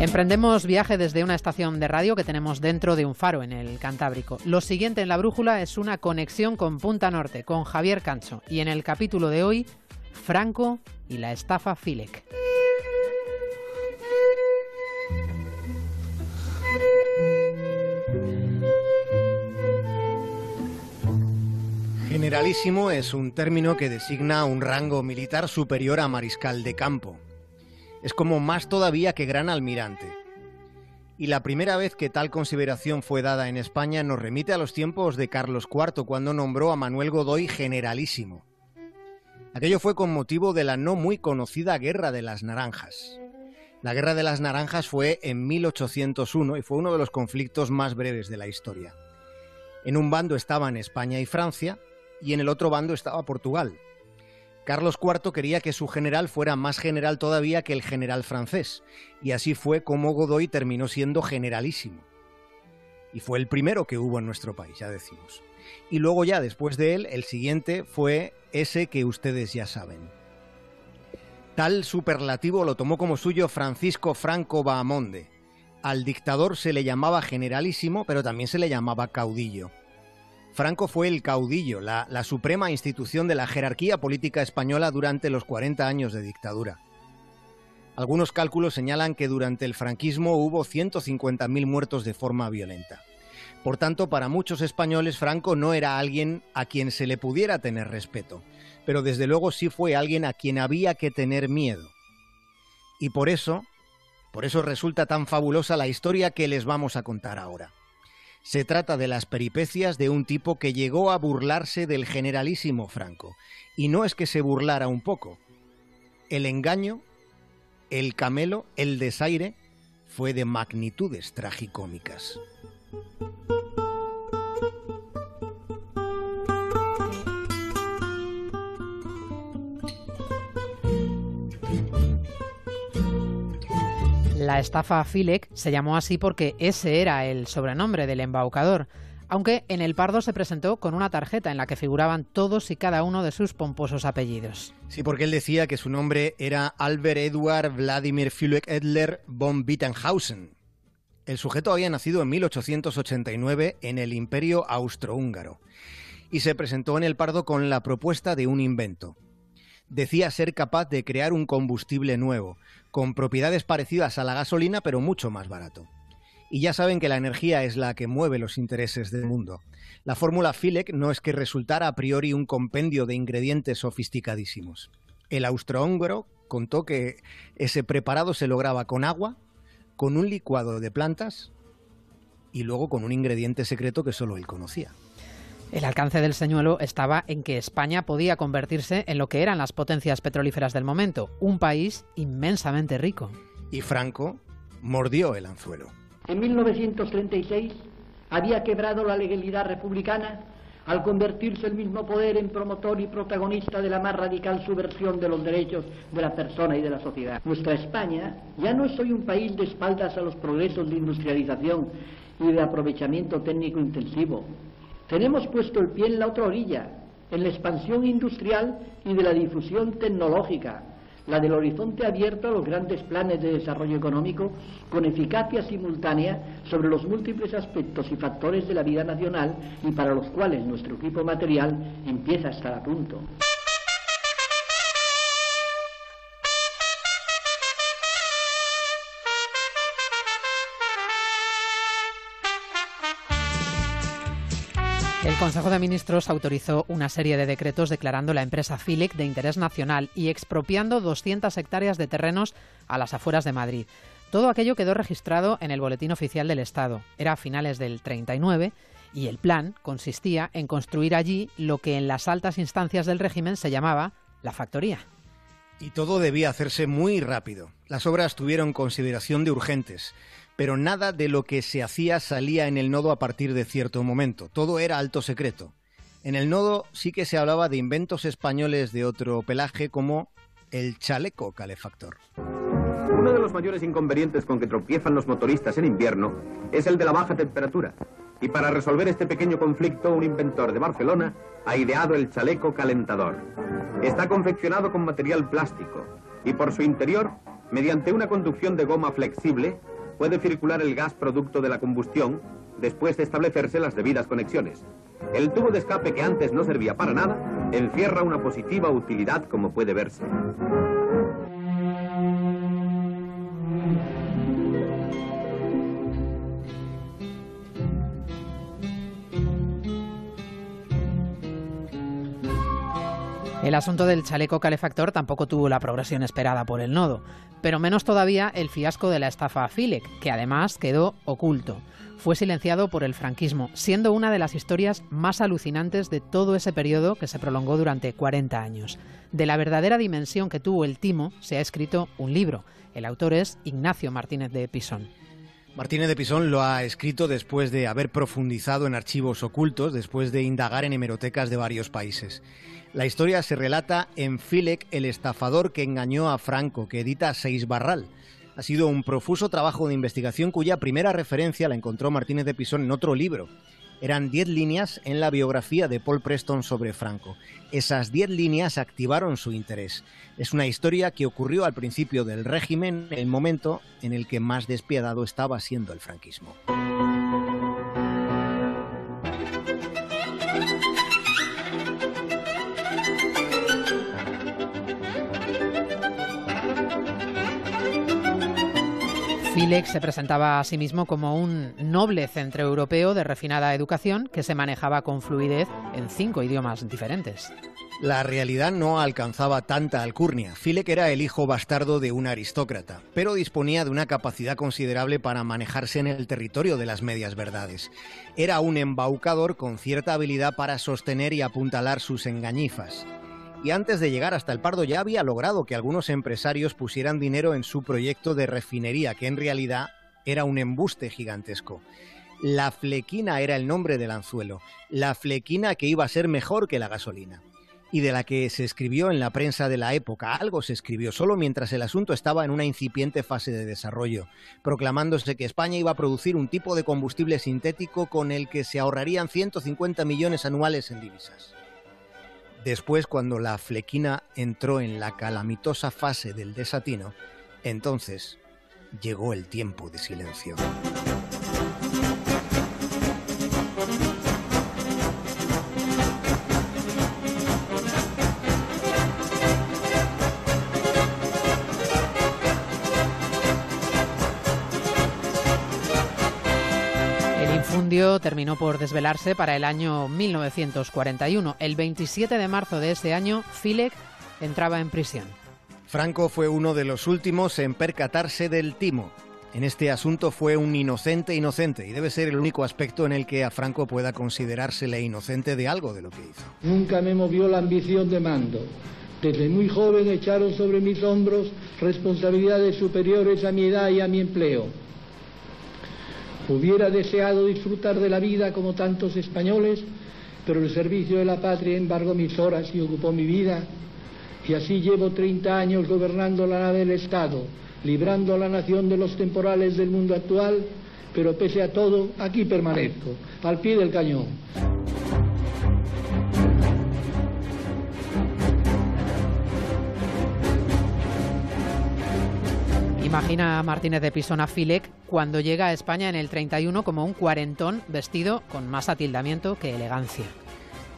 Emprendemos viaje desde una estación de radio que tenemos dentro de un faro en el Cantábrico. Lo siguiente en la brújula es una conexión con Punta Norte, con Javier Cancho. Y en el capítulo de hoy, Franco y la estafa Filec. Generalísimo es un término que designa un rango militar superior a mariscal de campo es como más todavía que gran almirante. Y la primera vez que tal consideración fue dada en España nos remite a los tiempos de Carlos IV, cuando nombró a Manuel Godoy generalísimo. Aquello fue con motivo de la no muy conocida Guerra de las Naranjas. La Guerra de las Naranjas fue en 1801 y fue uno de los conflictos más breves de la historia. En un bando estaban España y Francia y en el otro bando estaba Portugal. Carlos IV quería que su general fuera más general todavía que el general francés, y así fue como Godoy terminó siendo generalísimo. Y fue el primero que hubo en nuestro país, ya decimos. Y luego ya después de él, el siguiente fue ese que ustedes ya saben. Tal superlativo lo tomó como suyo Francisco Franco Bahamonde. Al dictador se le llamaba generalísimo, pero también se le llamaba caudillo. Franco fue el caudillo, la, suprema institución de la jerarquía política española durante los 40 años de dictadura. Algunos cálculos señalan que durante el franquismo hubo 150.000 muertos de forma violenta. Por tanto, para muchos españoles Franco no era alguien a quien se le pudiera tener respeto, pero desde luego sí fue alguien a quien había que tener miedo. Y por eso, por eso resulta tan fabulosa la historia que les vamos a contar ahora. Se trata de las peripecias de un tipo que llegó a burlarse del generalísimo Franco. Y no es que se burlara un poco. El engaño, el camelo, el desaire, fue de magnitudes tragicómicas. La estafa Filec se llamó así porque ese era el sobrenombre del embaucador, aunque en el Pardo se presentó con una tarjeta en la que figuraban todos y cada uno de sus pomposos apellidos. Sí, porque él decía que su nombre era Albert Eduard Vladimir Filek Edler von Wittenhausen. El sujeto había nacido en 1889 en el Imperio Austrohúngaro y se presentó en el Pardo con la propuesta de un invento. Decía ser capaz de crear un combustible nuevo, con propiedades parecidas a la gasolina pero mucho más barato. Y ya saben que la energía es la que mueve los intereses del mundo. La fórmula Filek no es que resultara a priori un compendio de ingredientes sofisticadísimos. El austrohúngaro contó que ese preparado se lograba con agua, con un licuado de plantas y luego con un ingrediente secreto que solo él conocía. El alcance del señuelo estaba en que España podía convertirse en lo que eran las potencias petrolíferas del momento, un país inmensamente rico. Y Franco mordió el anzuelo. En 1936 había quebrado la legalidad republicana al convertirse el mismo poder en promotor y protagonista de la más radical subversión de los derechos de la persona y de la sociedad. Nuestra España ya no es hoy un país de espaldas a los progresos de industrialización y de aprovechamiento técnico intensivo, tenemos puesto el pie en la otra orilla, en la expansión industrial y de la difusión tecnológica, la del horizonte abierto a los grandes planes de desarrollo económico con eficacia simultánea sobre los múltiples aspectos y factores de la vida nacional y para los cuales nuestro equipo material empieza a estar a punto. Consejo de Ministros autorizó una serie de decretos declarando la empresa Filec de interés nacional y expropiando 200 hectáreas de terrenos a las afueras de Madrid. Todo aquello quedó registrado en el Boletín Oficial del Estado. Era a finales del 39 y el plan consistía en construir allí lo que en las altas instancias del régimen se llamaba la factoría. Y todo debía hacerse muy rápido. Las obras tuvieron consideración de urgentes pero nada de lo que se hacía salía en el nodo a partir de cierto momento. Todo era alto secreto. En el nodo sí que se hablaba de inventos españoles de otro pelaje como el chaleco calefactor. Uno de los mayores inconvenientes con que tropiezan los motoristas en invierno es el de la baja temperatura. Y para resolver este pequeño conflicto, un inventor de Barcelona ha ideado el chaleco calentador. Está confeccionado con material plástico y por su interior, mediante una conducción de goma flexible, puede circular el gas producto de la combustión después de establecerse las debidas conexiones. El tubo de escape que antes no servía para nada encierra una positiva utilidad como puede verse. El asunto del chaleco calefactor tampoco tuvo la progresión esperada por el nodo, pero menos todavía el fiasco de la estafa a Filek, que además quedó oculto. Fue silenciado por el franquismo, siendo una de las historias más alucinantes de todo ese periodo que se prolongó durante 40 años. De la verdadera dimensión que tuvo el timo se ha escrito un libro. El autor es Ignacio Martínez de Pisón. Martínez de Pisón lo ha escrito después de haber profundizado en archivos ocultos, después de indagar en hemerotecas de varios países. La historia se relata en Filek, el estafador que engañó a Franco, que edita Seis Barral. Ha sido un profuso trabajo de investigación cuya primera referencia la encontró Martínez de Pisón en otro libro. Eran diez líneas en la biografía de Paul Preston sobre Franco. Esas diez líneas activaron su interés. Es una historia que ocurrió al principio del régimen, el momento en el que más despiadado estaba siendo el franquismo. Filex se presentaba a sí mismo como un noble centroeuropeo de refinada educación que se manejaba con fluidez en cinco idiomas diferentes. La realidad no alcanzaba tanta alcurnia. Filek era el hijo bastardo de un aristócrata, pero disponía de una capacidad considerable para manejarse en el territorio de las medias verdades. Era un embaucador con cierta habilidad para sostener y apuntalar sus engañifas y antes de llegar hasta el Pardo ya había logrado que algunos empresarios pusieran dinero en su proyecto de refinería, que en realidad era un embuste gigantesco. La flequina era el nombre del anzuelo, la flequina que iba a ser mejor que la gasolina y de la que se escribió en la prensa de la época. Algo se escribió solo mientras el asunto estaba en una incipiente fase de desarrollo, proclamándose que España iba a producir un tipo de combustible sintético con el que se ahorrarían 150 millones anuales en divisas. Después, cuando la flequina entró en la calamitosa fase del desatino, entonces llegó el tiempo de silencio. Terminó por desvelarse para el año 1941. El 27 de marzo de ese año, Filek entraba en prisión. Franco fue uno de los últimos en percatarse del timo. En este asunto fue un inocente inocente y debe ser el único aspecto en el que a Franco pueda considerársele inocente de algo de lo que hizo. Nunca me movió la ambición de mando. Desde muy joven echaron sobre mis hombros responsabilidades superiores a mi edad y a mi empleo Hubiera deseado disfrutar de la vida como tantos españoles, pero el servicio de la patria embargó mis horas y ocupó mi vida. Y así llevo 30 años gobernando la nave del Estado, librando a la nación de los temporales del mundo actual, pero pese a todo, aquí permanezco, al pie del cañón. Imagina a Martínez de Pisón a Filek cuando llega a España en el 31 como un cuarentón vestido con más atildamiento que elegancia.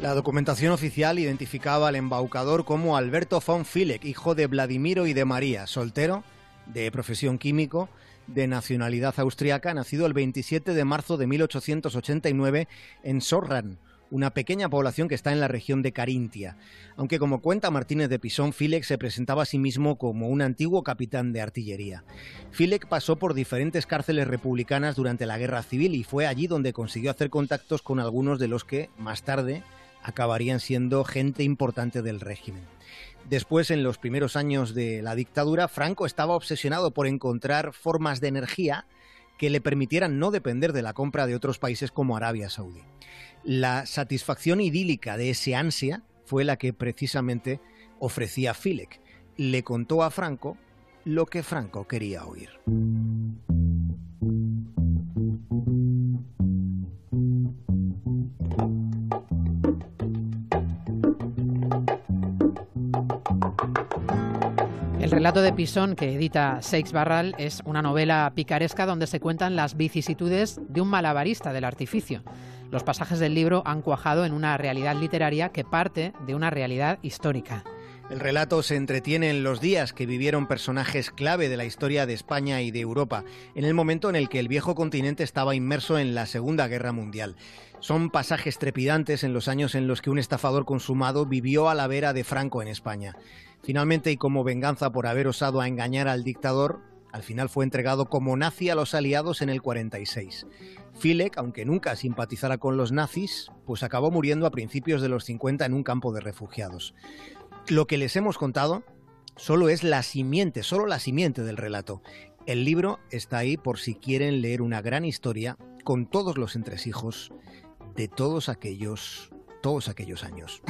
La documentación oficial identificaba al embaucador como Alberto von Filek, hijo de Vladimiro y de María, soltero, de profesión químico, de nacionalidad austriaca, nacido el 27 de marzo de 1889 en Sorran, una pequeña población que está en la región de Carintia. Aunque como cuenta Martínez de Pisón, Filek se presentaba a sí mismo como un antiguo capitán de artillería. Filek pasó por diferentes cárceles republicanas durante la Guerra Civil y fue allí donde consiguió hacer contactos con algunos de los que, más tarde, acabarían siendo gente importante del régimen. Después, en los primeros años de la dictadura, Franco estaba obsesionado por encontrar formas de energía que le permitieran no depender de la compra de otros países como Arabia Saudí. La satisfacción idílica de ese ansia fue la que precisamente ofrecía Filek. Le contó a Franco lo que Franco quería oír. El relato de Pisón que edita Seix Barral es una novela picaresca donde se cuentan las vicisitudes de un malabarista del artificio. Los pasajes del libro han cuajado en una realidad literaria que parte de una realidad histórica. El relato se entretiene en los días que vivieron personajes clave de la historia de España y de Europa, en el momento en el que el viejo continente estaba inmerso en la Segunda Guerra Mundial. Son pasajes trepidantes en los años en los que un estafador consumado vivió a la vera de Franco en España. Finalmente, y como venganza por haber osado a engañar al dictador, al final fue entregado como nazi a los aliados en el 46. Filek, aunque nunca simpatizara con los nazis, pues acabó muriendo a principios de los 50 en un campo de refugiados. Lo que les hemos contado solo es la simiente, solo la simiente del relato. El libro está ahí por si quieren leer una gran historia con todos los entresijos de todos aquellos, todos aquellos años.